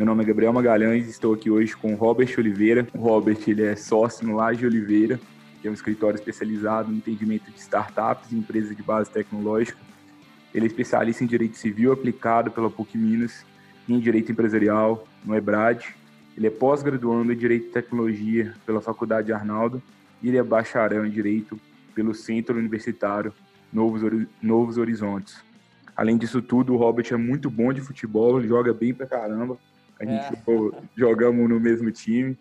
Meu nome é Gabriel Magalhães e estou aqui hoje com o Robert Oliveira. O Robert ele é sócio no Laje Oliveira, que é um escritório especializado no entendimento de startups e empresas de base tecnológica. Ele é especialista em Direito Civil aplicado pela PUC Minas, em Direito Empresarial, no EBRAD. Ele é pós-graduando em Direito e Tecnologia pela Faculdade Arnaldo e ele é bacharel em Direito pelo Centro Universitário Novos, Novos Horizontes. Além disso tudo, o Robert é muito bom de futebol, joga bem pra caramba. A gente é. jogamos no mesmo time.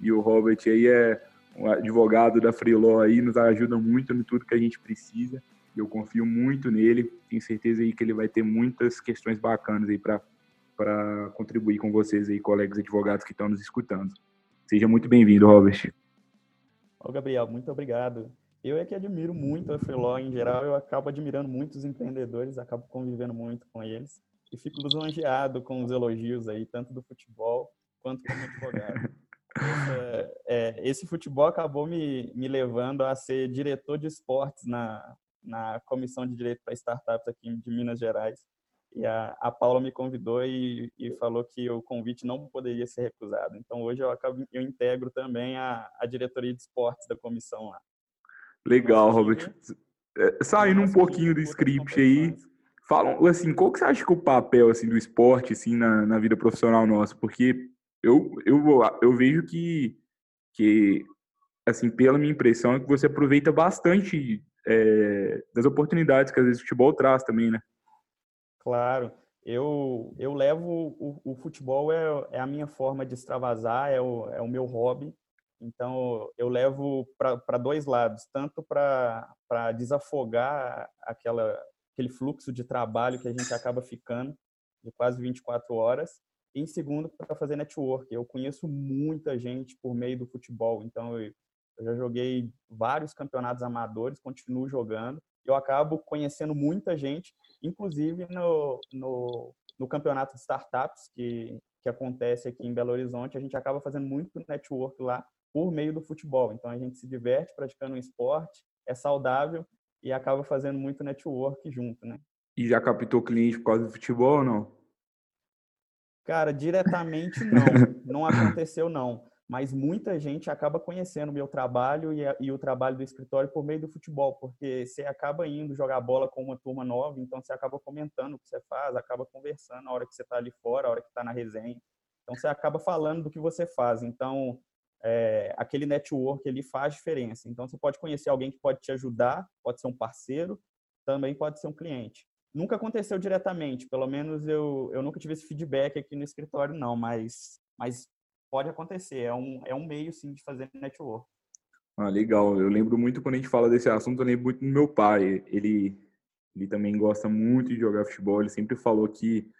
E o Robert aí é um advogado da Freeló aí, nos ajuda muito no tudo que a gente precisa. Eu confio muito nele, tenho certeza aí que ele vai ter muitas questões bacanas aí para para contribuir com vocês aí, colegas advogados que estão nos escutando. Seja muito bem-vindo, Robert. Ô, Gabriel, muito obrigado. Eu é que admiro muito a Freeló em geral, eu acabo admirando muito os empreendedores, acabo convivendo muito com eles e fico lisonjeado com os elogios aí, tanto do futebol quanto como advogado. é, é, esse futebol acabou me, me levando a ser diretor de esportes na, na Comissão de Direito para Startups aqui de Minas Gerais. E a, a Paula me convidou e, e falou que o convite não poderia ser recusado. Então hoje eu acabo eu integro também a, a diretoria de esportes da comissão lá. Legal, Robert. É, saindo um pouquinho do script aí, falam assim, qual que você acha que é o papel assim do esporte assim na, na vida profissional nossa? Porque eu, eu, eu vejo que, que assim, pela minha impressão, é que você aproveita bastante é, das oportunidades que às vezes o futebol traz também, né? Claro. Eu, eu levo o, o futebol é, é a minha forma de extravasar, é o, é o meu hobby. Então, eu levo para dois lados, tanto para desafogar aquela, aquele fluxo de trabalho que a gente acaba ficando de quase 24 horas. E em segundo, para fazer network. Eu conheço muita gente por meio do futebol, então eu, eu já joguei vários campeonatos amadores, continuo jogando. Eu acabo conhecendo muita gente, inclusive no, no, no campeonato de startups que, que acontece aqui em Belo Horizonte. A gente acaba fazendo muito network lá por meio do futebol. Então a gente se diverte praticando um esporte, é saudável e acaba fazendo muito network junto, né? E já captou cliente por causa do futebol ou não? Cara, diretamente não, não aconteceu não. Mas muita gente acaba conhecendo o meu trabalho e, a, e, o trabalho do escritório por meio do futebol, porque você acaba indo jogar bola com uma turma nova, então você acaba comentando o que você faz, acaba conversando a hora que você está ali fora, a hora que está na resenha. Então você acaba falando do que você faz. Então é, aquele network ele faz diferença. Então, você pode conhecer alguém que pode te ajudar, pode ser um parceiro, também pode ser um cliente. Nunca aconteceu diretamente, pelo menos eu, eu nunca tive esse feedback aqui no escritório, não, mas, mas pode acontecer. É um, é um meio, sim, de fazer network. Ah, legal. Eu lembro muito quando a gente fala desse assunto, eu lembro muito do meu pai. Ele, ele também gosta muito de jogar futebol. Ele sempre falou que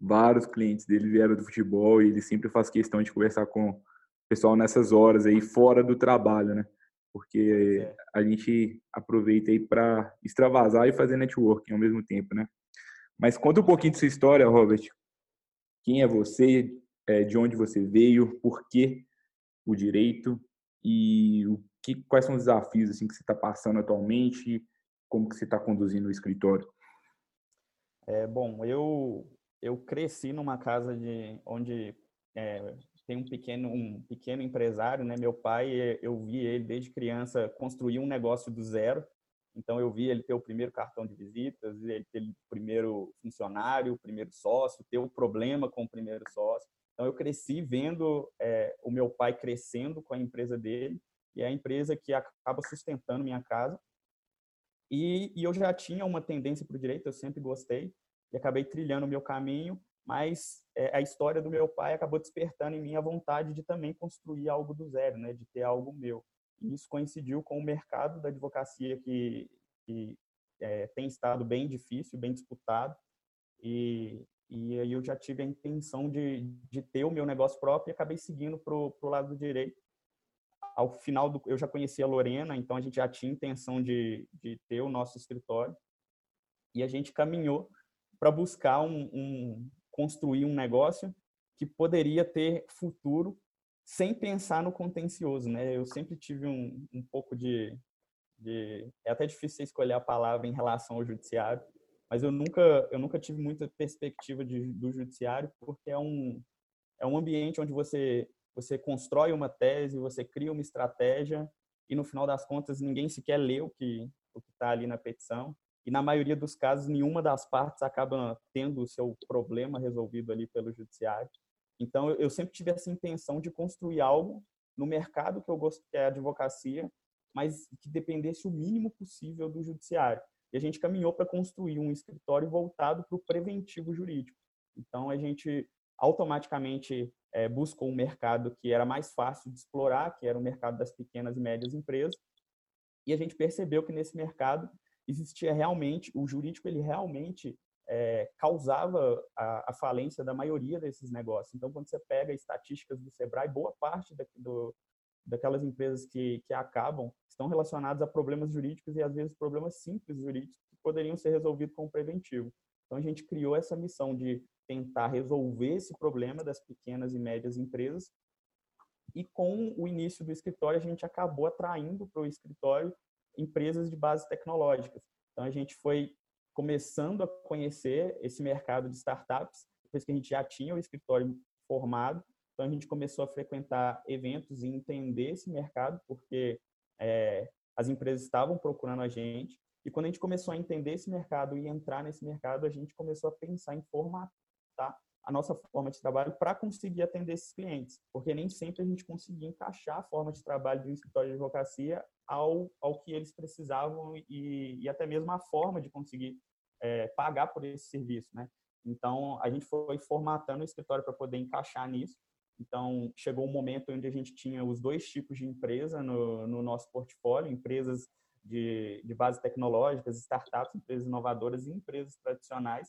vários clientes dele vieram do futebol e ele sempre faz questão de conversar com pessoal nessas horas aí fora do trabalho, né? Porque é. a gente aproveita aí para extravasar e fazer networking ao mesmo tempo, né? Mas conta um pouquinho de sua história, Robert. Quem é você? É, de onde você veio? Por que o direito? E o que, quais são os desafios assim que você está passando atualmente? Como que você está conduzindo o escritório? É, bom, eu eu cresci numa casa de onde é, tem um pequeno, um pequeno empresário, né? Meu pai, eu vi ele desde criança construir um negócio do zero. Então eu vi ele ter o primeiro cartão de visitas, ele ter o primeiro funcionário, o primeiro sócio, ter o problema com o primeiro sócio. Então eu cresci vendo é, o meu pai crescendo com a empresa dele e é a empresa que acaba sustentando minha casa. E, e eu já tinha uma tendência para o direito, eu sempre gostei e acabei trilhando o meu caminho mas é, a história do meu pai acabou despertando em mim a vontade de também construir algo do zero, né, de ter algo meu. E isso coincidiu com o mercado da advocacia que, que é, tem estado bem difícil, bem disputado, e, E aí eu já tive a intenção de, de ter o meu negócio próprio e acabei seguindo para o lado do direito. Ao final, do, eu já conhecia a Lorena, então a gente já tinha intenção de, de ter o nosso escritório. E a gente caminhou para buscar um, um, construir um negócio que poderia ter futuro sem pensar no contencioso, né? Eu sempre tive um, um pouco de, de, é até difícil escolher a palavra em relação ao judiciário, mas eu nunca eu nunca tive muita perspectiva de, do judiciário porque é um é um ambiente onde você você constrói uma tese, você cria uma estratégia e no final das contas ninguém sequer lê o que o está ali na petição e na maioria dos casos nenhuma das partes acaba tendo o seu problema resolvido ali pelo judiciário. Então eu sempre tive essa intenção de construir algo no mercado que eu gosto que é a advocacia, mas que dependesse o mínimo possível do judiciário. E a gente caminhou para construir um escritório voltado para o preventivo jurídico. Então a gente automaticamente é, buscou um mercado que era mais fácil de explorar, que era o mercado das pequenas e médias empresas. E a gente percebeu que nesse mercado existia realmente, o jurídico ele realmente é, causava a, a, falência da maioria desses negócios. Então, quando você pega estatísticas do Sebrae, boa parte da, do, daquelas empresas que, que acabam estão relacionadas a problemas jurídicos e, às vezes, problemas simples jurídicos que poderiam ser resolvidos com o preventivo. Então, a gente criou essa missão de tentar resolver esse problema das pequenas e médias empresas e com o início do escritório, a gente acabou atraindo para o escritório empresas de base tecnológicas. Então, a gente foi começando a conhecer esse mercado de startups, depois que a gente já tinha o escritório formado. Então, a gente começou a frequentar eventos e entender esse mercado, porque é, as empresas estavam procurando a gente. E quando a gente começou a entender esse mercado e entrar nesse mercado, a gente começou a pensar em formatar a nossa forma de trabalho para conseguir atender esses clientes, porque nem sempre a gente conseguia encaixar a forma de trabalho de um escritório de advocacia ao, ao que eles precisavam e, e até mesmo a forma de conseguir é, pagar por esse serviço, né? Então, a gente foi formatando o escritório para poder encaixar nisso. Então, chegou um momento onde a gente tinha os dois tipos de empresa no, no nosso portfólio, empresas de, de base tecnológicas, startups, empresas inovadoras e empresas tradicionais,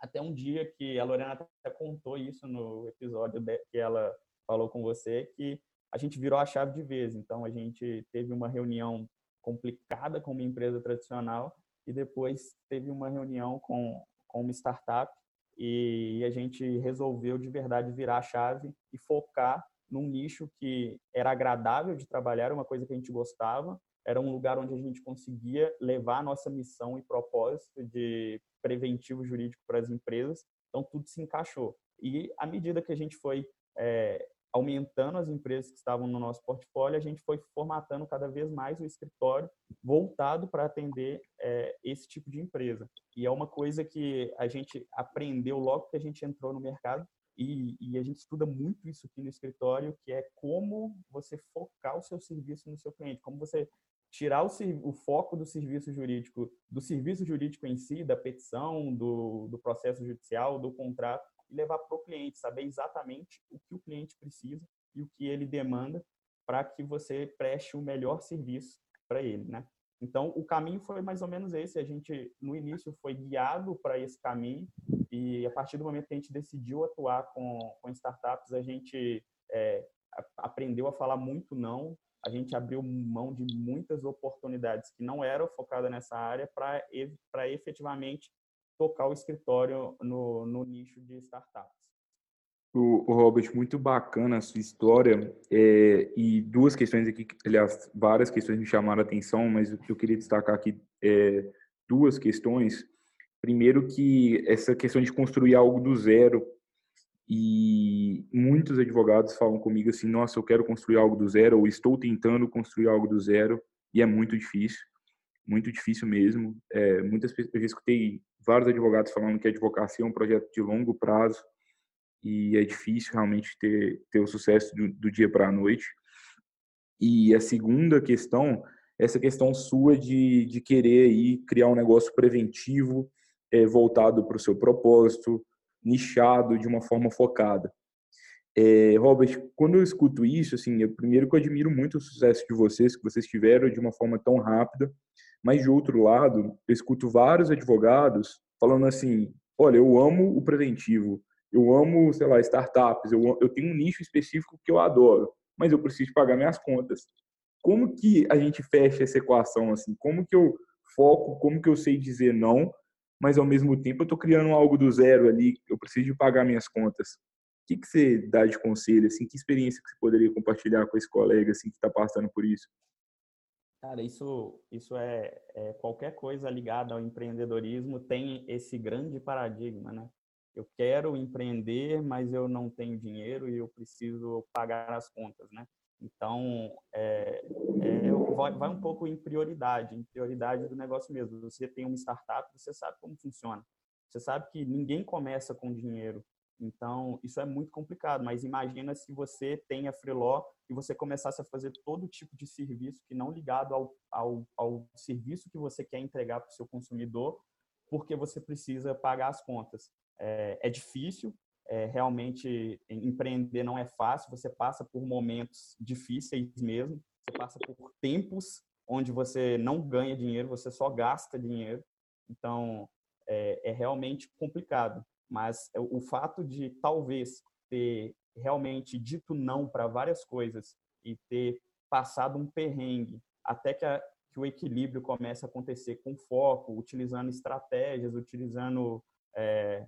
até um dia que a Lorena até contou isso no episódio que ela falou com você, que a gente virou a chave de vez. Então, a gente teve uma reunião complicada com uma empresa tradicional e depois teve uma reunião com, com uma startup e a gente resolveu de verdade virar a chave e focar num nicho que era agradável de trabalhar, uma coisa que a gente gostava, era um lugar onde a gente conseguia levar a nossa missão e propósito de preventivo jurídico para as empresas. Então, tudo se encaixou. E à medida que a gente foi é, aumentando as empresas que estavam no nosso portfólio, a gente foi formatando cada vez mais o escritório voltado para atender é, esse tipo de empresa. E é uma coisa que a gente aprendeu logo que a gente entrou no mercado, e, e, a gente estuda muito isso aqui no escritório, que é como você focar o seu serviço no seu cliente, como você tirar o, o, foco do serviço jurídico, do serviço jurídico em si, da petição, do, do processo judicial, do contrato, e levar para o cliente, saber exatamente o que o cliente precisa e o que ele demanda para que você preste o melhor serviço para ele, né? Então, o caminho foi mais ou menos esse. A gente, no início, foi guiado para esse caminho e, a partir do momento que a gente decidiu atuar com, com startups, a gente é, aprendeu a falar muito não, a gente abriu mão de muitas oportunidades que não eram focadas nessa área para efetivamente tocar o escritório no, no nicho de startups. O, o, Robert, muito bacana a sua história é, e duas questões aqui, aliás, várias questões me chamaram a atenção, mas eu queria destacar aqui é, duas questões. Primeiro que essa questão de construir algo do zero e muitos advogados falam comigo assim: nossa, eu quero construir algo do zero, ou estou tentando construir algo do zero, e é muito difícil, muito difícil mesmo. É, muitas eu já escutei vários advogados falando que a advocacia é um projeto de longo prazo e é difícil realmente ter, ter o sucesso do, do dia para a noite. E a segunda questão, essa questão sua de, de querer aí criar um negócio preventivo, é, voltado para o seu propósito, nichado, de uma forma focada. É, Robert, quando eu escuto isso, assim, eu, primeiro que eu admiro muito o sucesso de vocês, que vocês tiveram de uma forma tão rápida, mas de outro lado, eu escuto vários advogados falando assim, olha, eu amo o preventivo, eu amo, sei lá, startups, eu, eu tenho um nicho específico que eu adoro, mas eu preciso pagar minhas contas. Como que a gente fecha essa equação assim? Como que eu foco, como que eu sei dizer não, mas ao mesmo tempo eu estou criando algo do zero ali, eu preciso de pagar minhas contas. O que, que você dá de conselho, assim, que experiência que você poderia compartilhar com esse colega assim, que está passando por isso? Cara, isso, isso é, é, qualquer coisa ligada ao empreendedorismo tem esse grande paradigma, né? Eu quero empreender, mas eu não tenho dinheiro e eu preciso pagar as contas, né? Então, é, é, vai, vai, um pouco em prioridade, em prioridade do negócio mesmo. Você tem uma startup, você sabe como funciona. Você sabe que ninguém começa com dinheiro. Então, isso é muito complicado, mas imagina se você tem a Freeló e você começasse a fazer todo tipo de serviço que não ligado ao, ao, ao serviço que você quer entregar para o seu consumidor, porque você precisa pagar as contas. É, é difícil, é, realmente empreender não é fácil, você passa por momentos difíceis mesmo, você passa por tempos onde você não ganha dinheiro, você só gasta dinheiro, então é, é realmente complicado. Mas o fato de talvez ter realmente dito não para várias coisas e ter passado um perrengue até que, a, que o equilíbrio comece a acontecer com foco, utilizando estratégias, utilizando é,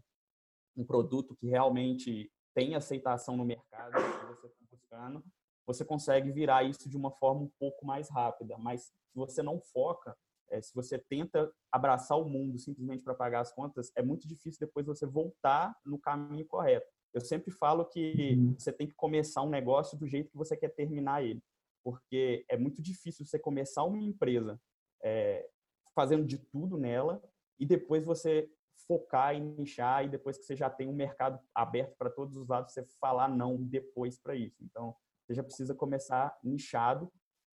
um produto que realmente tem aceitação no mercado que você está buscando, você consegue virar isso de uma forma um pouco mais rápida. Mas se você não foca, é, se você tenta abraçar o mundo simplesmente para pagar as contas, é muito difícil depois você voltar no caminho correto. Eu sempre falo que uhum. você tem que começar um negócio do jeito que você quer terminar ele, porque é muito difícil você começar uma empresa é, fazendo de tudo nela e depois você focar e nichar e depois que você já tem um mercado aberto para todos os lados, você falar não depois para isso. Então, você já precisa começar nichado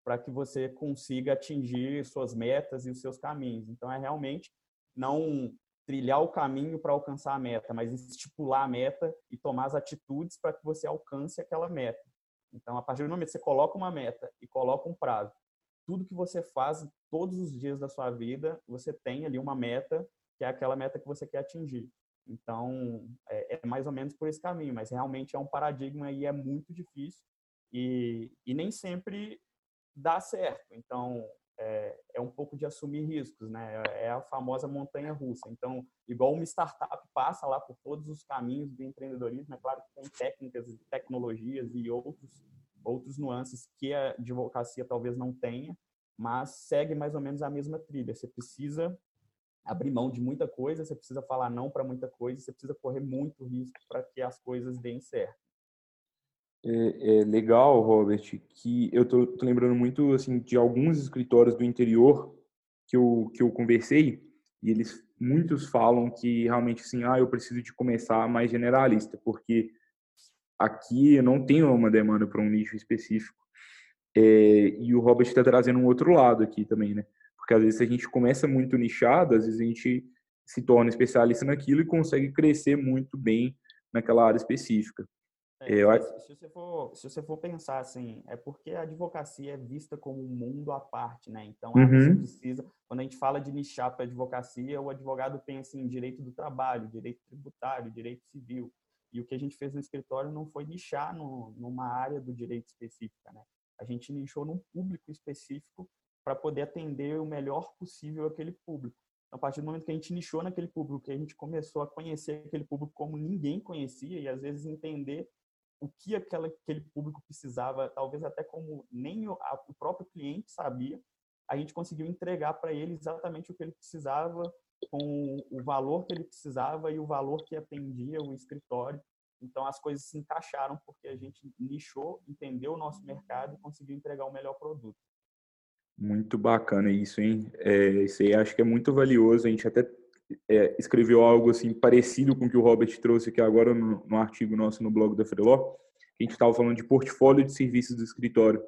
para que você consiga atingir suas metas e os seus caminhos. Então, é realmente não trilhar o caminho para alcançar a meta, mas estipular a meta e tomar as atitudes para que você alcance aquela meta. Então, a partir do momento que você coloca uma meta e coloca um prazo, tudo que você faz todos os dias da sua vida, você tem ali uma meta, que é aquela meta que você quer atingir. Então, é, é mais ou menos por esse caminho, mas realmente é um paradigma e é muito difícil e, e nem sempre dá certo. Então, é, é, um pouco de assumir riscos, né? É a famosa montanha russa. Então, igual uma startup passa lá por todos os caminhos do empreendedorismo, é claro que tem técnicas, tecnologias e outros outros nuances que a advocacia talvez não tenha, mas segue mais ou menos a mesma trilha. Você precisa abrir mão de muita coisa, você precisa falar não para muita coisa, você precisa correr muito risco para que as coisas deem certo. É, é, legal, Robert, que eu tô, tô, lembrando muito assim de alguns escritórios do interior que eu, que eu conversei e eles muitos falam que realmente assim, ah, eu preciso de começar mais generalista, porque aqui eu não tenho uma demanda para um nicho específico. É, e o Robert está trazendo um outro lado aqui também, né? Porque às vezes a gente começa muito nichado, às vezes a gente se torna especialista naquilo e consegue crescer muito bem naquela área específica. É, eu... se, você for, se você for pensar assim, é porque a advocacia é vista como um mundo à parte, né? Então, uhum. você precisa, quando a gente fala de nichar para advocacia, o advogado pensa em direito do trabalho, direito tributário, direito civil. E o que a gente fez no escritório não foi nichar no, numa área do direito específica, né? A gente nichou num público específico para poder atender o melhor possível aquele público. Então, a partir do momento que a gente nichou naquele público, que a gente começou a conhecer aquele público como ninguém conhecia e às vezes entender o que aquela, aquele público precisava, talvez até como nem o, a, o próprio cliente sabia, a gente conseguiu entregar para ele exatamente o que ele precisava, com o valor que ele precisava e o valor que atendia o escritório. Então as coisas se encaixaram porque a gente nichou, entendeu o nosso mercado e conseguiu entregar o melhor produto. Muito bacana isso, hein? É, isso aí acho que é muito valioso. A gente até é, escreveu algo assim parecido com o que o Robert trouxe aqui agora no, no artigo nosso no blog da Freeló. A gente estava falando de portfólio de serviços do escritório.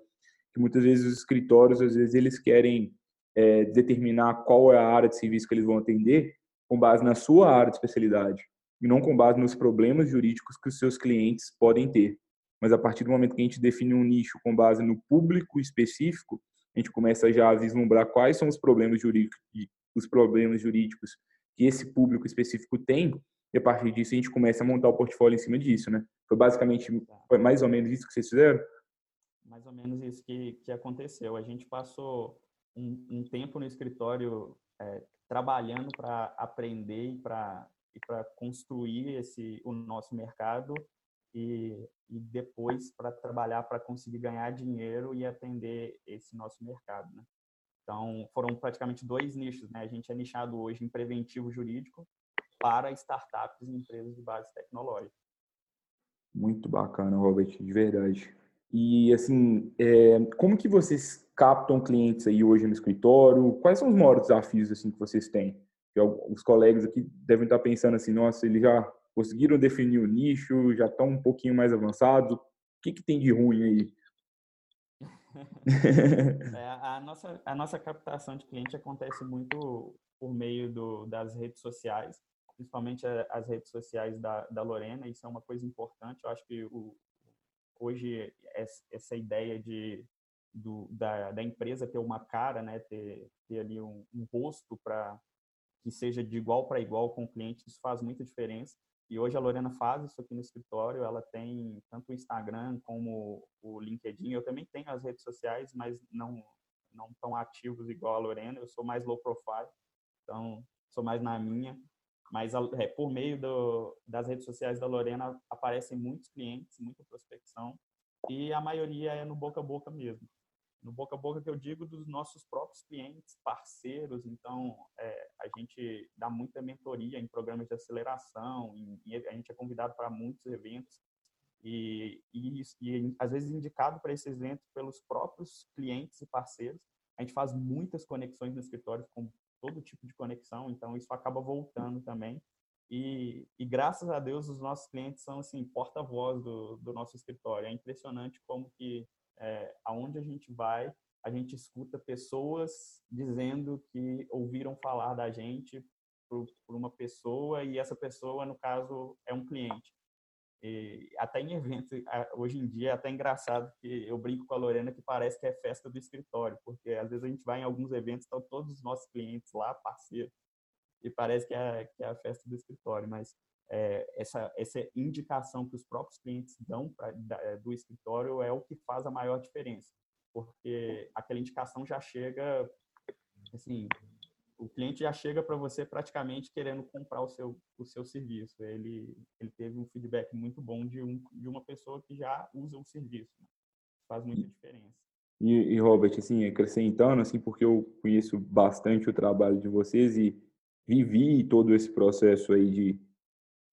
Que muitas vezes os escritórios, às vezes, eles querem é, determinar qual é a área de serviço que eles vão atender com base na sua área de especialidade e não com base nos problemas jurídicos que os seus clientes podem ter. Mas a partir do momento que a gente define um nicho com base no público específico, a gente começa já a vislumbrar quais são os problemas jurídicos, os problemas jurídicos que esse público específico tem e a partir disso a gente começa a montar o portfólio em cima disso, né? Foi basicamente, foi mais ou menos isso que vocês fizeram? Mais ou menos isso que, que aconteceu. A gente passou um, um tempo no escritório é, trabalhando para aprender e para e para construir esse o nosso mercado e, e depois para trabalhar para conseguir ganhar dinheiro e atender esse nosso mercado, né? Então, foram praticamente dois nichos, né? A gente é nichado hoje em preventivo jurídico para startups e empresas de base tecnológica. Muito bacana, Robert, de verdade. E, assim, é, como que vocês captam clientes aí hoje no escritório? Quais são os maiores desafios, assim, que vocês têm? Os colegas aqui devem estar pensando assim, nossa, eles já conseguiram definir o nicho, já estão um pouquinho mais avançados. O que, que tem de ruim aí? é, a, nossa, a nossa captação de cliente acontece muito por meio do, das redes sociais principalmente as redes sociais da, da Lorena, isso é uma coisa importante. Eu acho que o, hoje essa ideia de, do, da, da empresa ter uma cara, né, ter, ter ali um, um rosto para que seja de igual para igual com o cliente, isso faz muita diferença. E hoje a Lorena faz isso aqui no escritório, ela tem tanto o Instagram como o LinkedIn. Eu também tenho as redes sociais, mas não não tão ativos igual a Lorena. Eu sou mais low profile, então sou mais na minha. Mas é, por meio do, das redes sociais da Lorena aparecem muitos clientes, muita prospecção, e a maioria é no boca a boca mesmo. No boca a boca que eu digo dos nossos próprios clientes, parceiros. Então, é, a gente dá muita mentoria em programas de aceleração, e a gente é convidado para muitos eventos e, e, e, às vezes indicado para esses eventos pelos próprios clientes e parceiros. A gente faz muitas conexões no escritório com todo tipo de conexão, então isso acaba voltando também. E, e graças a Deus os nossos clientes são assim porta-voz do, do nosso escritório. É impressionante como que é, aonde a gente vai, a gente escuta pessoas dizendo que ouviram falar da gente por, por uma pessoa e essa pessoa, no caso, é um cliente. E até em eventos, hoje em dia é até engraçado que eu brinco com a Lorena que parece que é festa do escritório, porque às vezes a gente vai em alguns eventos, estão todos os nossos clientes lá, parceiros, e parece que é, que é a festa do escritório, mas é, essa, essa indicação que os próprios clientes dão pra, da, do escritório é o que faz a maior diferença, porque aquela indicação já chega, assim, o cliente já chega para você praticamente querendo comprar o seu, o seu serviço. Ele, ele teve um feedback muito bom de, um, de uma pessoa que já usa o serviço. Né? Faz muita diferença. E, e, Robert, assim, acrescentando, assim, porque eu conheço bastante o trabalho de vocês e vivi todo esse processo aí de,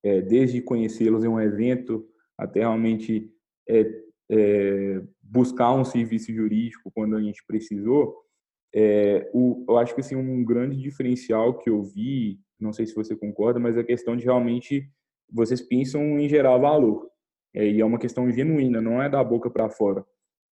é, desde conhecê-los em um evento até realmente é, é, buscar um serviço jurídico quando a gente precisou, é, o, eu acho que assim, um grande diferencial que eu vi, não sei se você concorda, mas é a questão de realmente vocês pensam em gerar valor. É, e é uma questão genuína, não é da boca para fora.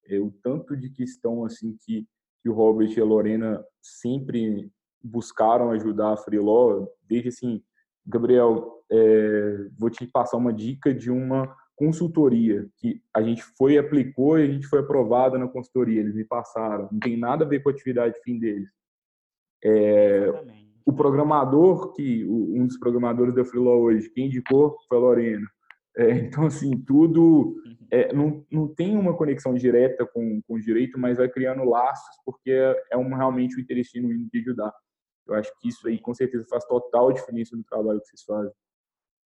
É, o tanto de questão assim que, que o Robert e a Lorena sempre buscaram ajudar a Freeló, desde assim, Gabriel, é, vou te passar uma dica de uma consultoria, que a gente foi, aplicou e a gente foi aprovado na consultoria, eles me passaram. Não tem nada a ver com a atividade fim deles. É, o programador, que um dos programadores da Freeló hoje, quem indicou foi a Lorena. É, então, assim, tudo é, não, não tem uma conexão direta com, com o direito, mas vai criando laços, porque é, é um, realmente o interesse genuíno de ajudar. Eu acho que isso aí, com certeza, faz total diferença no trabalho que vocês fazem.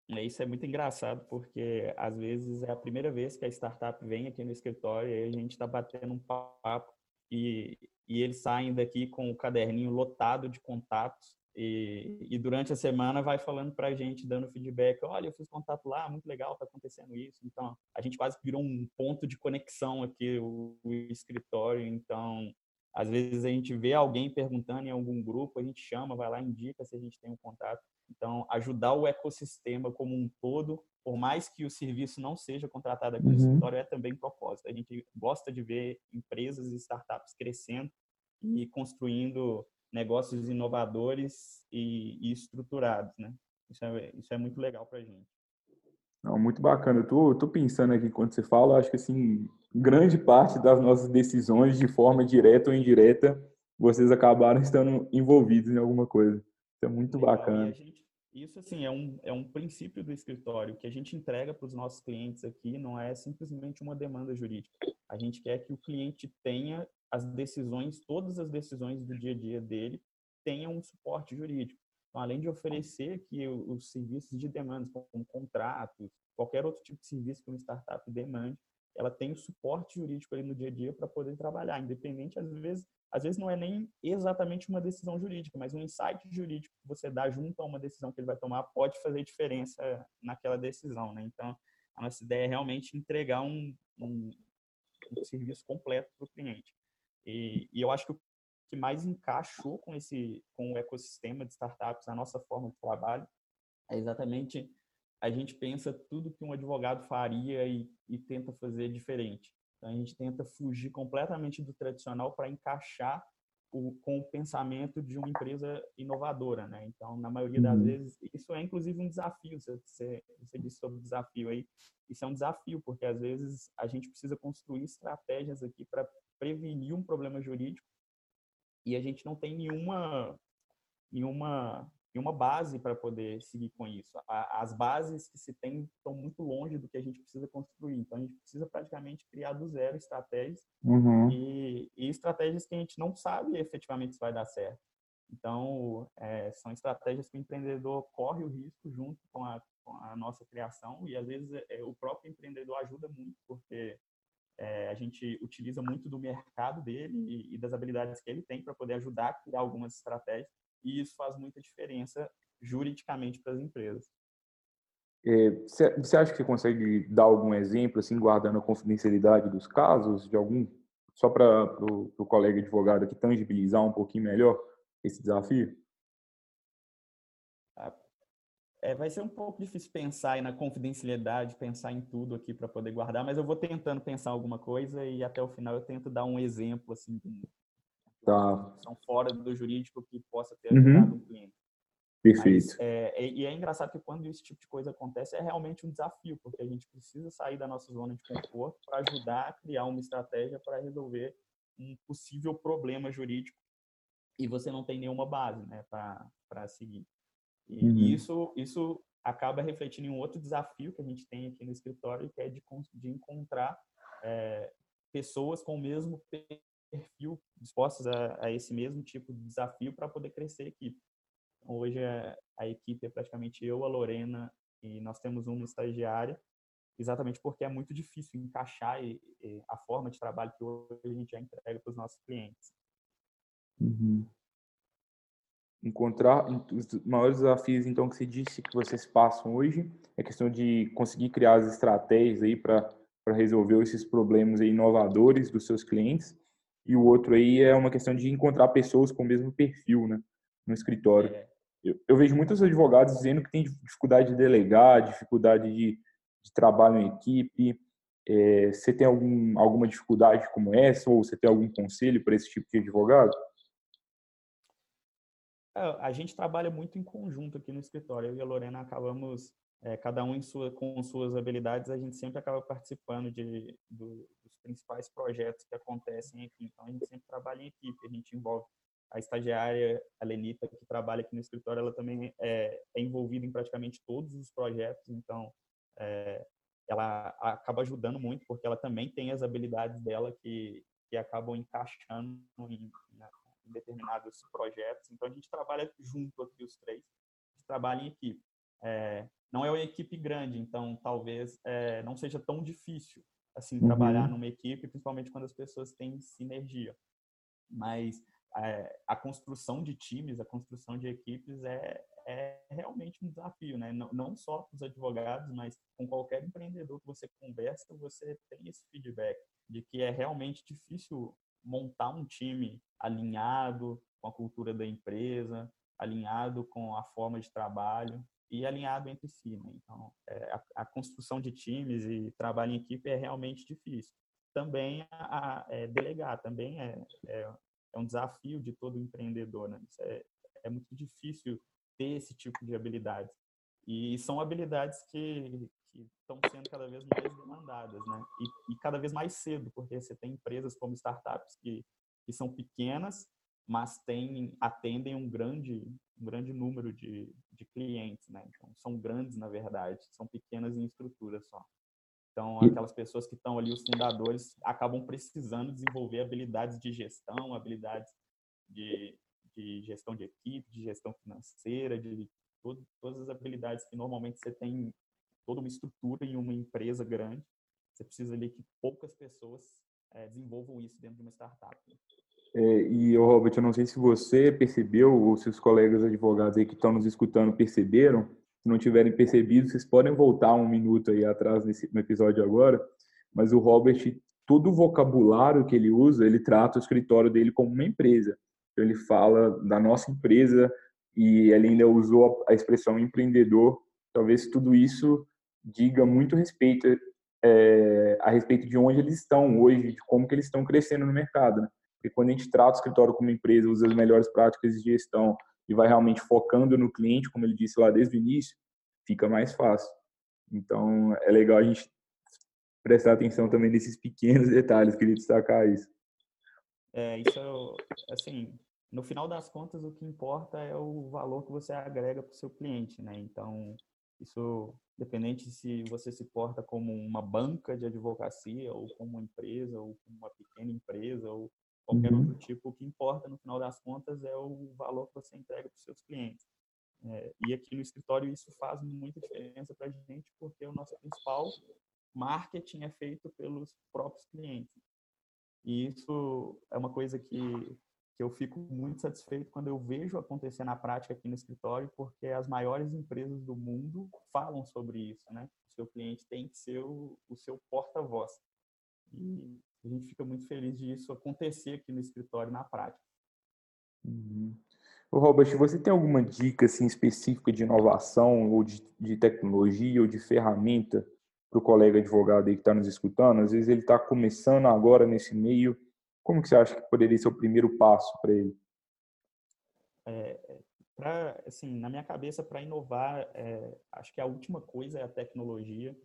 Isso é muito engraçado, porque às vezes é a primeira vez que a startup vem aqui no escritório e a gente está batendo um papo e, e eles saem daqui com o caderninho lotado de contatos e, e durante a semana vai falando para a gente, dando feedback, olha, eu fiz contato lá, muito legal, está acontecendo isso. Então, a gente quase virou um ponto de conexão aqui, o, o escritório. Então, às vezes a gente vê alguém perguntando em algum grupo, a gente chama, vai lá, indica se a gente tem um contato. Então, ajudar o ecossistema como um todo, por mais que o serviço não seja contratado aqui no uhum. escritório, é também propósito. A gente gosta de ver empresas e startups crescendo e construindo negócios inovadores e, e estruturados, né? Isso é, isso é muito legal para a gente. Não, muito bacana. Eu tô, tô pensando aqui quando você fala, acho que assim, grande parte das nossas decisões, de forma direta ou indireta, vocês acabaram estando envolvidos em alguma coisa. Isso é muito Legal. bacana. Gente, Isso, assim, é um, é um princípio do escritório. O que a gente entrega para os nossos clientes aqui não é simplesmente uma demanda jurídica. A gente quer que o cliente tenha as decisões, todas as decisões do dia a dia dele, tenham um suporte jurídico. Então, além de oferecer aqui os serviços de demandas, como contratos, qualquer outro tipo de serviço que uma startup demande, ela tem o suporte jurídico ali no dia a dia para poder trabalhar, independente, às vezes, às vezes não é nem exatamente uma decisão jurídica, mas um insight jurídico que você dá junto a uma decisão que ele vai tomar pode fazer diferença naquela decisão, né? Então, a nossa ideia é realmente entregar um, um, um serviço completo para o cliente. E, e, eu acho que o que mais encaixou com esse, com o ecossistema de startups, a nossa forma de trabalho, é exatamente a gente pensa tudo que um advogado faria e, e tenta fazer diferente. Então, a gente tenta fugir completamente do tradicional para encaixar o, com o pensamento de uma empresa inovadora, né? Então, na maioria das uhum. vezes, isso é inclusive um desafio. Você, você, você disse sobre o desafio aí. Isso é um desafio, porque às vezes a gente precisa construir estratégias aqui para prevenir um problema jurídico e a gente não tem nenhuma nenhuma e uma base para poder seguir com isso. as bases que se tem estão muito longe do que a gente precisa construir. Então, a gente precisa praticamente criar do zero estratégias uhum. e, e, estratégias que a gente não sabe efetivamente se vai dar certo. Então, é, são estratégias que o empreendedor corre o risco junto com a, com a nossa criação e, às vezes, é, o próprio empreendedor ajuda muito, porque é, a gente utiliza muito do mercado dele e, e das habilidades que ele tem para poder ajudar a criar algumas estratégias e isso faz muita diferença juridicamente para as empresas. É, você acha que consegue dar algum exemplo, assim, guardando a confidencialidade dos casos, de algum, só para o colega advogado aqui tangibilizar um pouquinho melhor esse desafio? Ah, é, vai ser um pouco difícil pensar na confidencialidade, pensar em tudo aqui para poder guardar, mas eu vou tentando pensar alguma coisa e até o final eu tento dar um exemplo assim Tá. São fora do jurídico que possa ter uhum. ajudado uhum. o cliente. Perfeito. Mas, é, e é engraçado que quando esse tipo de coisa acontece, é realmente um desafio, porque a gente precisa sair da nossa zona de conforto para ajudar a criar uma estratégia para resolver um possível problema jurídico e você não tem nenhuma base né, para seguir. E uhum. isso, isso acaba refletindo em um outro desafio que a gente tem aqui no escritório, que é de, de encontrar é, pessoas com o mesmo perfil dispostos a, a esse mesmo tipo de desafio para poder crescer a equipe. Hoje a, a equipe é praticamente eu, a Lorena e nós temos uma estagiária, exatamente porque é muito difícil encaixar e, e a forma de trabalho que hoje a gente já entrega para os nossos clientes. Uhum. Encontrar os maiores desafios, então, que você disse que vocês passam hoje é questão de conseguir criar as estratégias aí para resolver esses problemas inovadores dos seus clientes e o outro aí é uma questão de encontrar pessoas com o mesmo perfil, né, no escritório. É. Eu, eu, vejo muitos advogados dizendo que tem dificuldade de delegar, dificuldade de, de trabalho em equipe. É, você tem algum, alguma dificuldade como essa ou você tem algum conselho para esse tipo de advogado? É, a gente trabalha muito em conjunto aqui no escritório. Eu e a Lorena acabamos, é, cada um sua, com suas habilidades, a gente sempre acaba participando de, do, principais projetos que acontecem aqui. Então, a gente sempre trabalha em equipe, a gente envolve a estagiária, a Lenita, que trabalha aqui no escritório, ela também é, é envolvida em praticamente todos os projetos, então é, ela acaba ajudando muito, porque ela também tem as habilidades dela que, que acabam encaixando em, em determinados projetos. Então, a gente trabalha junto aqui os três, a gente trabalha em equipe. É, não é uma equipe grande, então talvez é, não seja tão difícil assim uhum. trabalhar numa equipe, principalmente quando as pessoas têm sinergia. Mas é, a construção de times, a construção de equipes é, é realmente um desafio, né? Não, não só para os advogados, mas com qualquer empreendedor que você conversa, você tem esse feedback de que é realmente difícil montar um time alinhado com a cultura da empresa, alinhado com a forma de trabalho e alinhado entre si. Né? Então, é, a, a, construção de times e trabalho em equipe é realmente difícil. Também a, a é, delegar também é, é, é, um desafio de todo empreendedor. Né? É, é, muito difícil ter esse tipo de habilidades. E são habilidades que, que estão sendo cada vez mais demandadas, né? E, e, cada vez mais cedo, porque você tem empresas como startups que, que são pequenas mas tem, atendem um grande, um grande número de, de clientes, né? Então, são grandes, na verdade, são pequenas em estrutura só. Então, aquelas pessoas que estão ali, os fundadores, acabam precisando desenvolver habilidades de gestão, habilidades de, de gestão de equipe, de gestão financeira, de todo, todas as habilidades que normalmente você tem toda uma estrutura em uma empresa grande. Você precisa ali que poucas pessoas é, desenvolvam isso dentro de uma startup. É, e, Robert, eu não sei se você percebeu, ou se os colegas advogados aí que estão nos escutando perceberam, se não tiverem percebido, vocês podem voltar um minuto aí atrás nesse, no episódio agora, mas o Robert, todo o vocabulário que ele usa, ele trata o escritório dele como uma empresa. Então, ele fala da nossa empresa e ele ainda usou a expressão empreendedor. Talvez tudo isso diga muito respeito é, a respeito de onde eles estão hoje, de como que eles estão crescendo no mercado. Né? Porque quando a gente trata o escritório como empresa, usa as melhores práticas de gestão, e vai realmente focando no cliente, como ele disse lá desde o início, fica mais fácil. Então, é legal a gente prestar atenção também nesses pequenos detalhes, queria destacar isso. É, isso, assim, no final das contas, o que importa é o valor que você agrega para o seu cliente, né? Então, isso, dependente se você se porta como uma banca de advocacia, ou como uma empresa, ou como uma pequena empresa, ou qualquer uhum. outro tipo. O que importa, no final das contas, é o valor que você entrega para os seus clientes. É, e aqui no escritório isso faz muita diferença para a gente, porque o nosso principal marketing é feito pelos próprios clientes. E isso é uma coisa que, que eu fico muito satisfeito quando eu vejo acontecer na prática aqui no escritório, porque as maiores empresas do mundo falam sobre isso, né? O seu cliente tem que ser o, o seu porta-voz. E a gente fica muito feliz de isso acontecer aqui no escritório na prática. Uhum. Robert, você tem alguma dica assim, específica de inovação ou de, de tecnologia ou de ferramenta para o colega advogado aí que está nos escutando? Às vezes ele está começando agora nesse meio. Como que você acha que poderia ser o primeiro passo para ele? É, pra, assim, na minha cabeça, para inovar, é, acho que a última coisa é a tecnologia.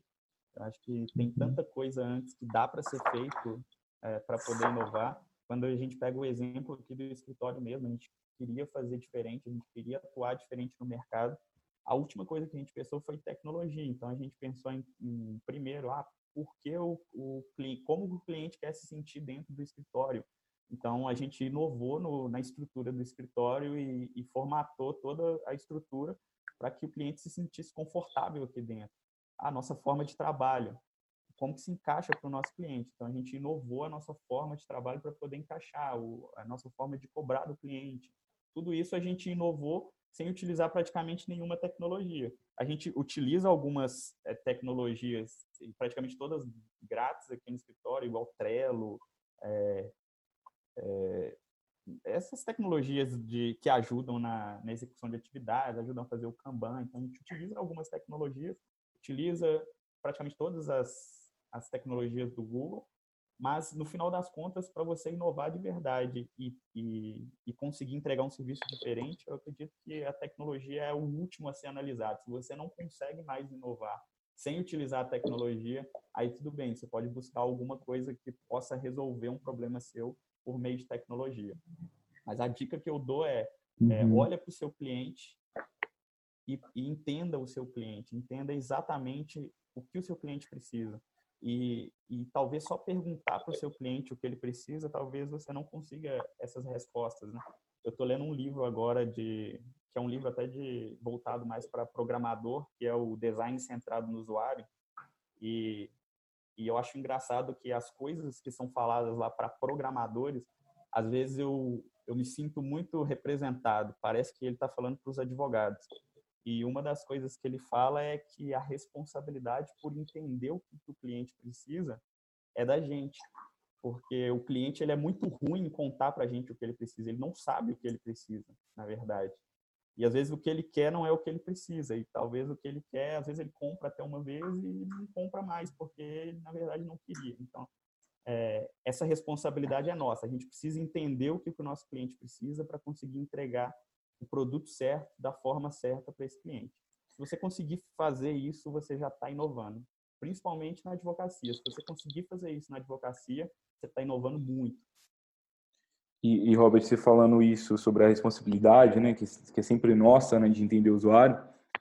Eu acho que tem uhum. tanta coisa antes que dá para ser feito é, para poder inovar. Quando a gente pega o exemplo aqui do escritório mesmo, a gente queria fazer diferente, a gente queria atuar diferente no mercado. A última coisa que a gente pensou foi tecnologia. Então a gente pensou em, em primeiro, ah, por que o, o como o cliente quer se sentir dentro do escritório? Então a gente inovou no, na estrutura do escritório e, e formatou toda a estrutura para que o cliente se sentisse confortável aqui dentro a nossa forma de trabalho, como que se encaixa para o nosso cliente. Então, a gente inovou a nossa forma de trabalho para poder encaixar o, a nossa forma de cobrar do cliente. Tudo isso a gente inovou sem utilizar praticamente nenhuma tecnologia. A gente utiliza algumas é, tecnologias, praticamente todas grátis aqui no escritório, igual Trello, é, é, essas tecnologias de, que ajudam na, na, execução de atividades, ajudam a fazer o Kanban. Então, a gente utiliza algumas tecnologias utiliza praticamente todas as, as tecnologias do Google, mas no final das contas, para você inovar de verdade e, e, e, conseguir entregar um serviço diferente, eu acredito que a tecnologia é o último a ser analisado. Se você não consegue mais inovar sem utilizar a tecnologia, aí tudo bem, você pode buscar alguma coisa que possa resolver um problema seu por meio de tecnologia. Mas a dica que eu dou é, é uhum. olha para o seu cliente e, e entenda o seu cliente, entenda exatamente o que o seu cliente precisa. E, e, talvez só perguntar para o seu cliente o que ele precisa, talvez você não consiga essas respostas, né? Eu estou lendo um livro agora de que é um livro até de voltado mais para programador, que é o design centrado no usuário. E, e eu acho engraçado que as coisas que são faladas lá para programadores, às vezes eu eu me sinto muito representado. Parece que ele está falando para os advogados. E uma das coisas que ele fala é que a responsabilidade por entender o que o cliente precisa é da gente. Porque o cliente ele é muito ruim em contar para a gente o que ele precisa. Ele não sabe o que ele precisa, na verdade. E às vezes o que ele quer não é o que ele precisa. E talvez o que ele quer, às vezes ele compra até uma vez e não compra mais, porque ele, na verdade, não queria. Então, é, essa responsabilidade é nossa. A gente precisa entender o que o nosso cliente precisa para conseguir entregar o produto certo, da forma certa para esse cliente. Se você conseguir fazer isso, você já está inovando, principalmente na advocacia. Se você conseguir fazer isso na advocacia, você está inovando muito. E, e, Robert, você falando isso sobre a responsabilidade, né, que, que é sempre nossa, né, de entender o usuário,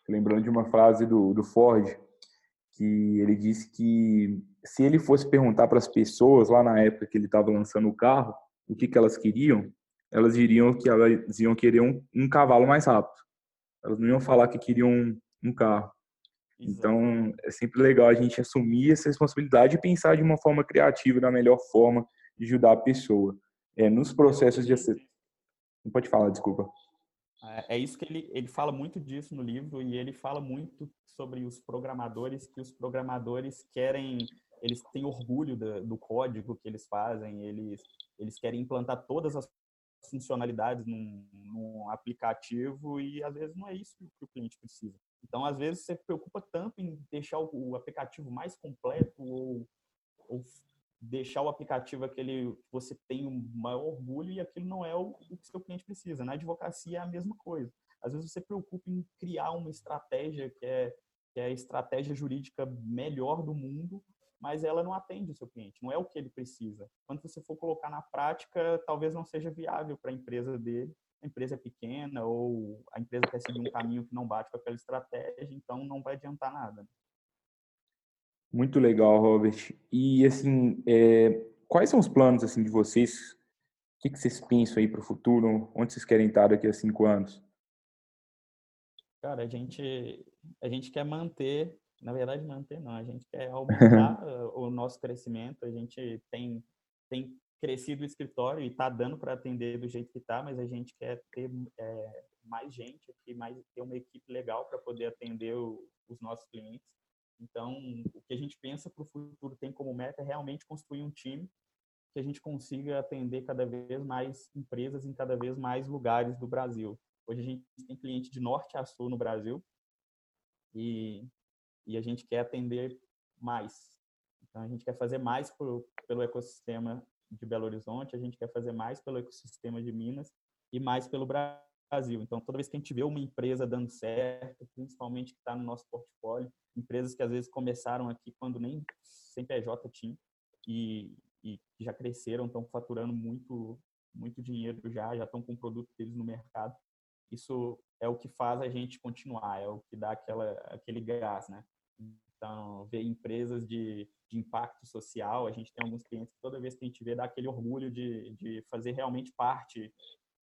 lembrando de uma frase do, do Ford, que ele disse que se ele fosse perguntar para as pessoas lá na época que ele estava lançando o carro, o que, que elas queriam, elas diriam que elas iam querer um, um cavalo mais rápido. Elas não iam falar que queriam um, um carro. Então, é sempre legal a gente assumir essa responsabilidade e pensar de uma forma criativa, da melhor forma de ajudar a pessoa. É, nos processos de Não pode falar, desculpa. É, é isso que ele, ele fala muito disso no livro e ele fala muito sobre os programadores, que os programadores querem, eles têm orgulho do, do código que eles fazem, eles, eles querem implantar todas as funcionalidades num, num, aplicativo e às vezes não é isso que o cliente precisa. Então, às vezes, você se preocupa tanto em deixar o, aplicativo mais completo ou, ou, deixar o aplicativo aquele que você tem o maior orgulho e aquilo não é o, o que seu cliente precisa. Na advocacia é a mesma coisa. Às vezes, você se preocupa em criar uma estratégia que é, que é a estratégia jurídica melhor do mundo, mas ela não atende o seu cliente, não é o que ele precisa. Quando você for colocar na prática, talvez não seja viável para a empresa dele. A empresa é pequena ou a empresa quer seguir um caminho que não bate com aquela estratégia, então não vai adiantar nada. Muito legal, Robert. E assim, é, quais são os planos assim de vocês? O que, que vocês pensam aí para o futuro? Onde vocês querem estar daqui a cinco anos? Cara, a gente a gente quer manter na verdade, manter não, a gente quer aumentar o nosso crescimento, a gente tem, tem crescido o escritório e está dando para atender do jeito que está, mas a gente quer ter é, mais gente aqui, mais, ter uma equipe legal para poder atender o, os nossos clientes. Então, o que a gente pensa para o futuro tem como meta é realmente construir um time que a gente consiga atender cada vez mais empresas em cada vez mais lugares do Brasil. Hoje a gente tem cliente de norte a sul no Brasil e e a gente quer atender mais. Então, a gente quer fazer mais por, pelo ecossistema de Belo Horizonte, a gente quer fazer mais pelo ecossistema de Minas e mais pelo Brasil. Então, toda vez que a gente vê uma empresa dando certo, principalmente que está no nosso portfólio, empresas que às vezes começaram aqui quando nem CNPJ tinha e, e já cresceram, estão faturando muito, muito dinheiro já, já estão com o produto deles no mercado. Isso é o que faz a gente continuar, é o que dá aquela, aquele gás, né? Então, ver empresas de, de impacto social, a gente tem alguns clientes que toda vez que a gente vê dá aquele orgulho de, de fazer realmente parte,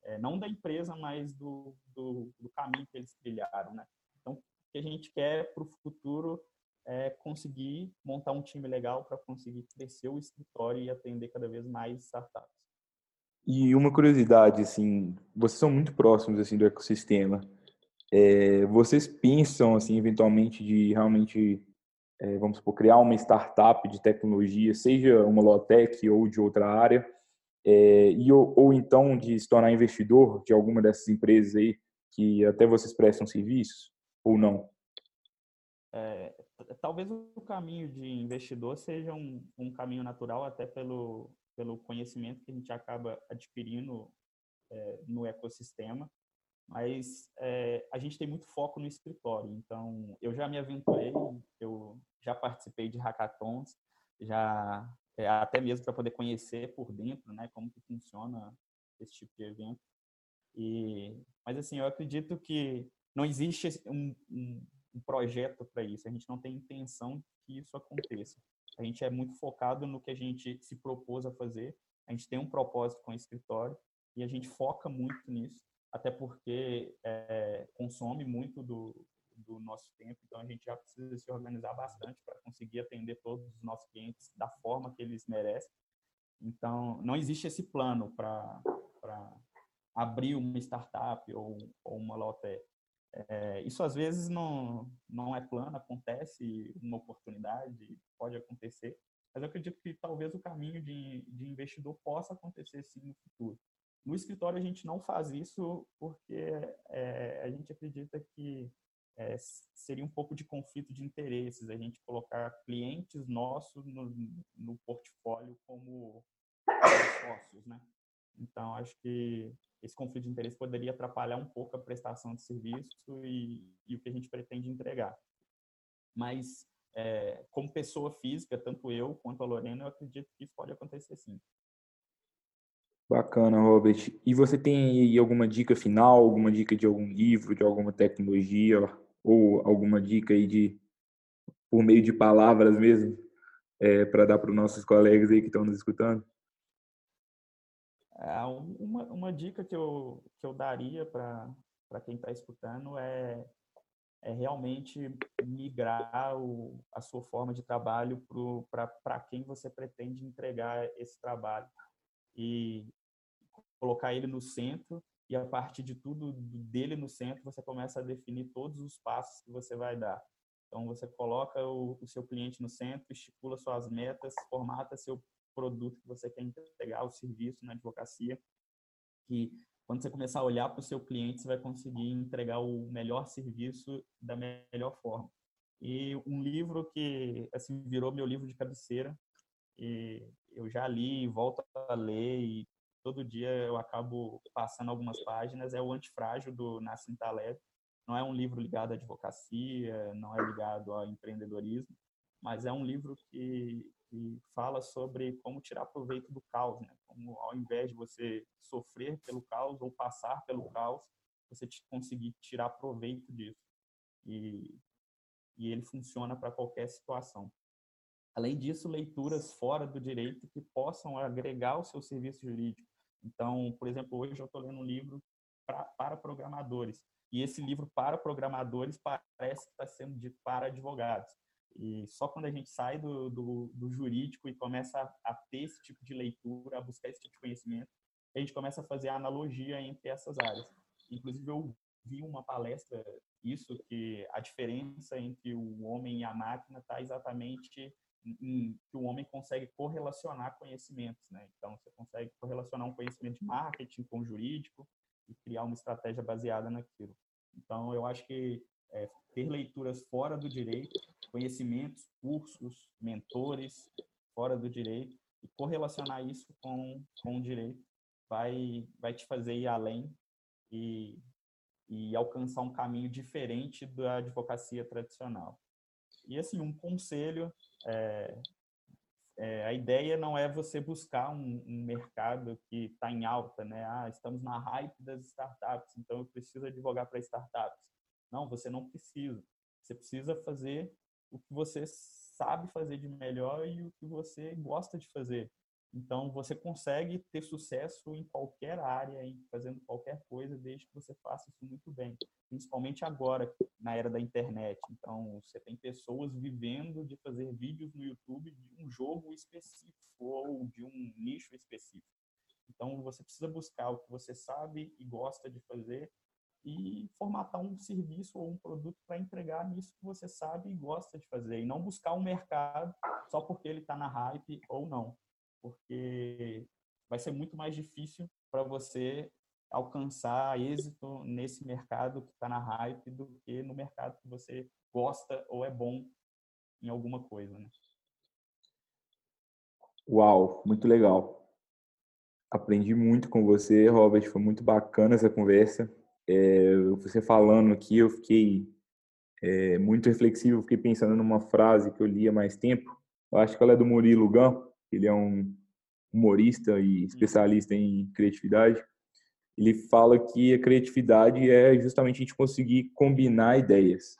é, não da empresa, mas do, do, do, caminho que eles trilharam, né? Então, o que a gente quer para o futuro é conseguir montar um time legal para conseguir crescer o escritório e atender cada vez mais startups. E uma curiosidade, assim, vocês são muito próximos assim do ecossistema. É, vocês pensam, assim, eventualmente, de realmente, é, vamos supor, criar uma startup de tecnologia, seja uma Lotec ou de outra área, é, e, ou, ou, então de se tornar investidor de alguma dessas empresas aí, que até vocês prestam serviços, ou não? É, talvez o caminho de investidor seja um, um caminho natural, até pelo, pelo conhecimento que a gente acaba adquirindo é, no ecossistema mas é, a gente tem muito foco no escritório. Então, eu já me aventurei, eu já participei de hackathons, já é, até mesmo para poder conhecer por dentro, né, como que funciona esse tipo de evento. E, mas assim, eu acredito que não existe um, um, um projeto para isso. A gente não tem intenção que isso aconteça. A gente é muito focado no que a gente se propôs a fazer. A gente tem um propósito com o escritório e a gente foca muito nisso até porque é, consome muito do, do nosso tempo, então a gente já precisa se organizar bastante para conseguir atender todos os nossos clientes da forma que eles merecem. Então, não existe esse plano para abrir uma startup ou, ou uma lote. É, isso às vezes não, não é plano, acontece uma oportunidade, pode acontecer, mas eu acredito que talvez o caminho de, de investidor possa acontecer sim no futuro. No escritório, a gente não faz isso porque é, a gente acredita que é, seria um pouco de conflito de interesses a gente colocar clientes nossos no, no portfólio como sócios, né? Então, acho que esse conflito de interesse poderia atrapalhar um pouco a prestação de serviço e, e o que a gente pretende entregar. Mas, é, como pessoa física, tanto eu quanto a Lorena, eu acredito que isso pode acontecer sim. Bacana, Robert. E você tem alguma dica final, alguma dica de algum livro, de alguma tecnologia, ou alguma dica aí de por meio de palavras mesmo, é, para dar para os nossos colegas aí que estão nos escutando? É, uma, uma dica que eu, que eu daria para quem está escutando é, é realmente migrar o, a sua forma de trabalho para quem você pretende entregar esse trabalho e colocar ele no centro e a partir de tudo dele no centro você começa a definir todos os passos que você vai dar. Então você coloca o, o seu cliente no centro, estipula suas metas, formata seu produto que você quer entregar, o serviço na advocacia, que quando você começar a olhar para o seu cliente, você vai conseguir entregar o melhor serviço da melhor forma. E um livro que assim virou meu livro de cabeceira, e eu já li, volto a ler e todo dia eu acabo passando algumas páginas, é o Antifrágil do Nassim Taleb. Não é um livro ligado à advocacia, não é ligado ao empreendedorismo, mas é um livro que, que fala sobre como tirar proveito do caos, né? Como ao invés de você sofrer pelo caos ou passar pelo caos, você conseguir tirar proveito disso. E, e ele funciona para qualquer situação. Além disso, leituras fora do direito que possam agregar ao seu serviço jurídico. Então, por exemplo, hoje eu estou lendo um livro pra, para programadores. E esse livro para programadores parece que está sendo dito para advogados. E só quando a gente sai do, do, do jurídico e começa a, a, ter esse tipo de leitura, a buscar esse tipo de conhecimento, a gente começa a fazer a analogia entre essas áreas. Inclusive, eu vi uma palestra, isso, que a diferença entre o homem e a máquina está exatamente em que o homem consegue correlacionar conhecimentos, né? Então, você consegue correlacionar um conhecimento de marketing com jurídico e criar uma estratégia baseada naquilo. Então, eu acho que é, ter leituras fora do direito, conhecimentos, cursos, mentores fora do direito e correlacionar isso com, com o direito vai, vai te fazer ir além e, e alcançar um caminho diferente da advocacia tradicional. E, assim, um conselho, é, é, a ideia não é você buscar um, um mercado que está em alta, né? Ah, estamos na hype das startups, então eu preciso advogar para startups. Não, você não precisa. Você precisa fazer o que você sabe fazer de melhor e o que você gosta de fazer. Então, você consegue ter sucesso em qualquer área, em fazendo qualquer coisa, desde que você faça isso muito bem. Principalmente agora, na era da internet. Então, você tem pessoas vivendo de fazer vídeos no YouTube de um jogo específico ou de um nicho específico. Então, você precisa buscar o que você sabe e gosta de fazer e formatar um serviço ou um produto para entregar nisso que você sabe e gosta de fazer. E não buscar um mercado só porque ele está na hype ou não porque vai ser muito mais difícil para você alcançar êxito nesse mercado que está na hype do que no mercado que você gosta ou é bom em alguma coisa. Né? Uau, muito legal. Aprendi muito com você, Robert. Foi muito bacana essa conversa. É, você falando aqui, eu fiquei é, muito reflexivo. Fiquei pensando numa frase que eu li há mais tempo. Eu acho que ela é do Murilo Gun ele é um humorista e especialista em criatividade. Ele fala que a criatividade é justamente a gente conseguir combinar ideias.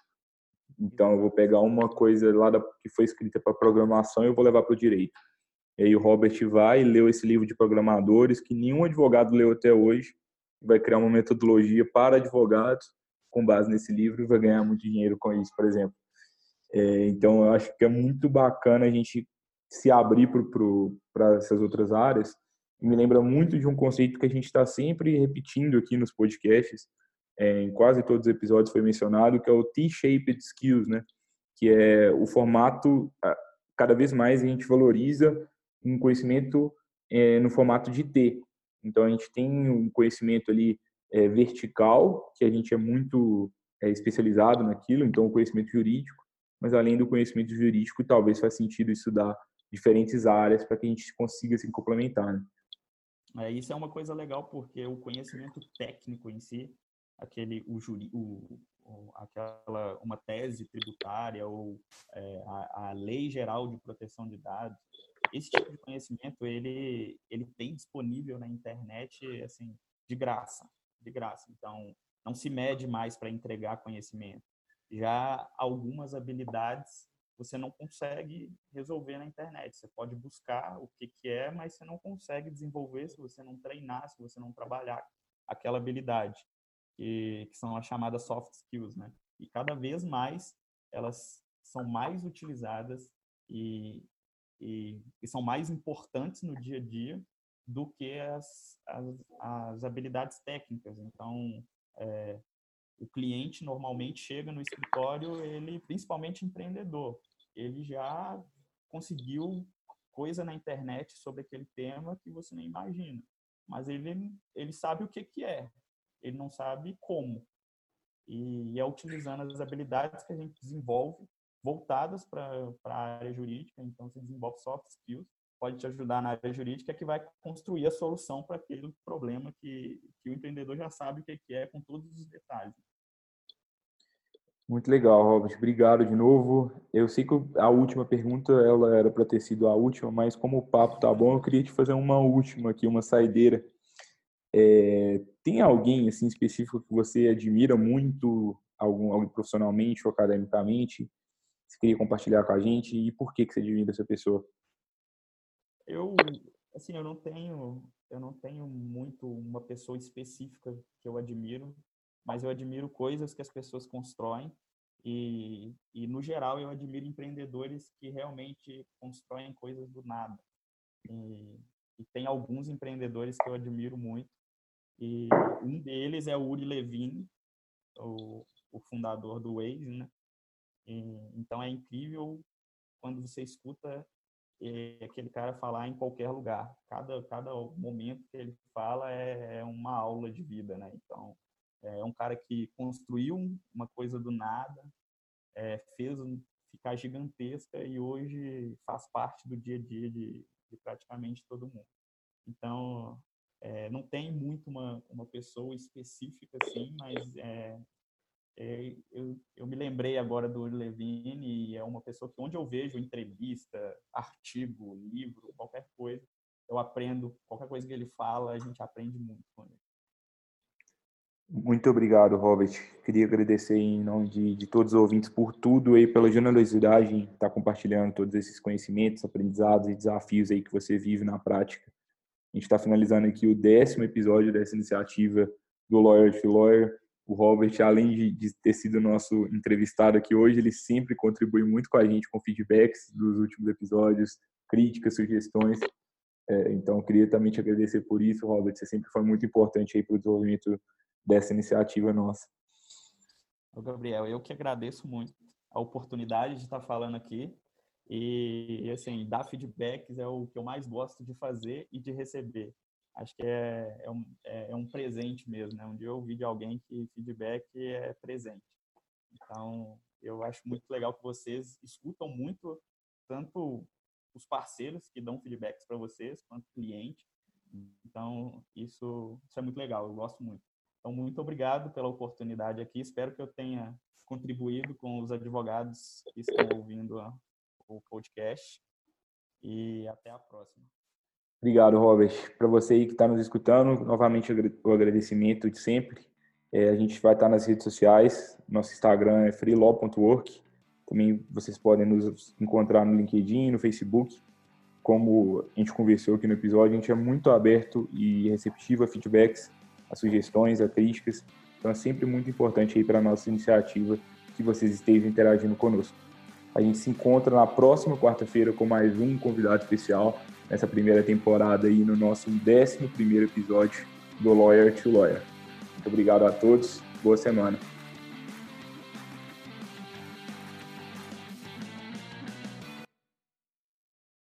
Então, eu vou pegar uma coisa lá da, que foi escrita para programação e eu vou levar para o direito. E aí o Robert vai e leu esse livro de programadores que nenhum advogado leu até hoje. Vai criar uma metodologia para advogados com base nesse livro e vai ganhar muito dinheiro com isso, por exemplo. É, então, eu acho que é muito bacana a gente se abrir para essas outras áreas. me lembra muito de um conceito que a gente está sempre repetindo aqui nos podcasts, é, em quase todos os episódios foi mencionado, que é o T-shaped skills, né? Que é o formato cada vez mais a gente valoriza um conhecimento é, no formato de T. Então a gente tem um conhecimento ali é, vertical, que a gente é muito é, especializado naquilo, então o conhecimento jurídico, mas além do conhecimento jurídico, talvez faz sentido estudar diferentes áreas para que a gente consiga se complementar. Né? É, isso é uma coisa legal porque o conhecimento técnico em si, aquele o, juri, o, o aquela uma tese tributária ou é, a, a, lei geral de proteção de dados, esse tipo de conhecimento ele ele tem disponível na internet assim de graça, de graça. Então não se mede mais para entregar conhecimento. Já algumas habilidades você não consegue resolver na internet. Você pode buscar o que, que é, mas você não consegue desenvolver se você não treinar, se você não trabalhar aquela habilidade, que, que são as chamadas soft skills, né? E cada vez mais elas são mais utilizadas e, e, e são mais importantes no dia a dia do que as, as, as habilidades técnicas. Então, é, o cliente normalmente chega no escritório, ele principalmente empreendedor, ele já conseguiu coisa na internet sobre aquele tema que você nem imagina, mas ele ele sabe o que que é, ele não sabe como. E é utilizando as habilidades que a gente desenvolve voltadas para a área jurídica, então você desenvolve soft skills, pode te ajudar na área jurídica que vai construir a solução para aquele problema que, que o empreendedor já sabe o que é com todos os detalhes. Muito legal, Robert. Obrigado de novo. Eu sei que a última pergunta ela era para ter sido a última, mas como o papo tá bom, eu queria te fazer uma última aqui, uma saideira. É, tem alguém assim específico que você admira muito, algum, alguém profissionalmente ou academicamente? Você queria compartilhar com a gente e por que que você admira essa pessoa? Eu, assim, eu não tenho, eu não tenho muito uma pessoa específica que eu admiro mas eu admiro coisas que as pessoas constroem e, e no geral, eu admiro empreendedores que realmente constroem coisas do nada. E, e tem alguns empreendedores que eu admiro muito. E um deles é o Uri Levine, o, o fundador do Waze, né? Então é incrível quando você escuta é, aquele cara falar em qualquer lugar. Cada, cada momento que ele fala é, é uma aula de vida, né? Então, é um cara que construiu uma coisa do nada, é, fez ficar gigantesca e hoje faz parte do dia a dia de, de praticamente todo mundo. Então, é, não tem muito uma, uma pessoa específica assim, mas é, eu, eu me lembrei agora do Levine e é uma pessoa que onde eu vejo entrevista, artigo, livro, qualquer coisa, eu aprendo, qualquer coisa que ele fala, a gente aprende muito com ele. Muito obrigado, Robert. Queria agradecer em nome de, de todos os ouvintes por tudo aí, pela generosidade em estar compartilhando todos esses conhecimentos, aprendizados e desafios aí que você vive na prática. A gente está finalizando aqui o décimo episódio dessa iniciativa do Lawyer to Lawyer. O Robert, além de, ter sido nosso entrevistado aqui hoje, ele sempre contribui muito com a gente com feedbacks dos últimos episódios, críticas, sugestões. É, então, queria também te agradecer por isso, Robert. Você sempre foi muito importante aí para o desenvolvimento dessa iniciativa nossa. Gabriel, eu que agradeço muito a oportunidade de estar falando aqui e, assim, dar feedbacks é o que eu mais gosto de fazer e de receber. Acho que é, é, um, é, é um presente mesmo, né? Um dia eu ouvi de alguém que feedback é presente. Então, eu acho muito legal que vocês escutam muito, tanto os parceiros que dão feedbacks para vocês, quanto cliente. Então, isso, isso é muito legal, eu gosto muito. Então, muito obrigado pela oportunidade aqui. Espero que eu tenha contribuído com os advogados que estão ouvindo o podcast. E até a próxima. Obrigado, Robert. Para você aí que está nos escutando, novamente o agradecimento de sempre. É, a gente vai estar nas redes sociais. Nosso Instagram é freelaw.work. Também vocês podem nos encontrar no LinkedIn, no Facebook. Como a gente conversou aqui no episódio, a gente é muito aberto e receptivo a feedbacks as sugestões, as críticas. Então é sempre muito importante aí para a nossa iniciativa que vocês estejam interagindo conosco. A gente se encontra na próxima quarta-feira com mais um convidado especial nessa primeira temporada aí no nosso 11 primeiro episódio do Lawyer to Lawyer. Muito obrigado a todos, boa semana.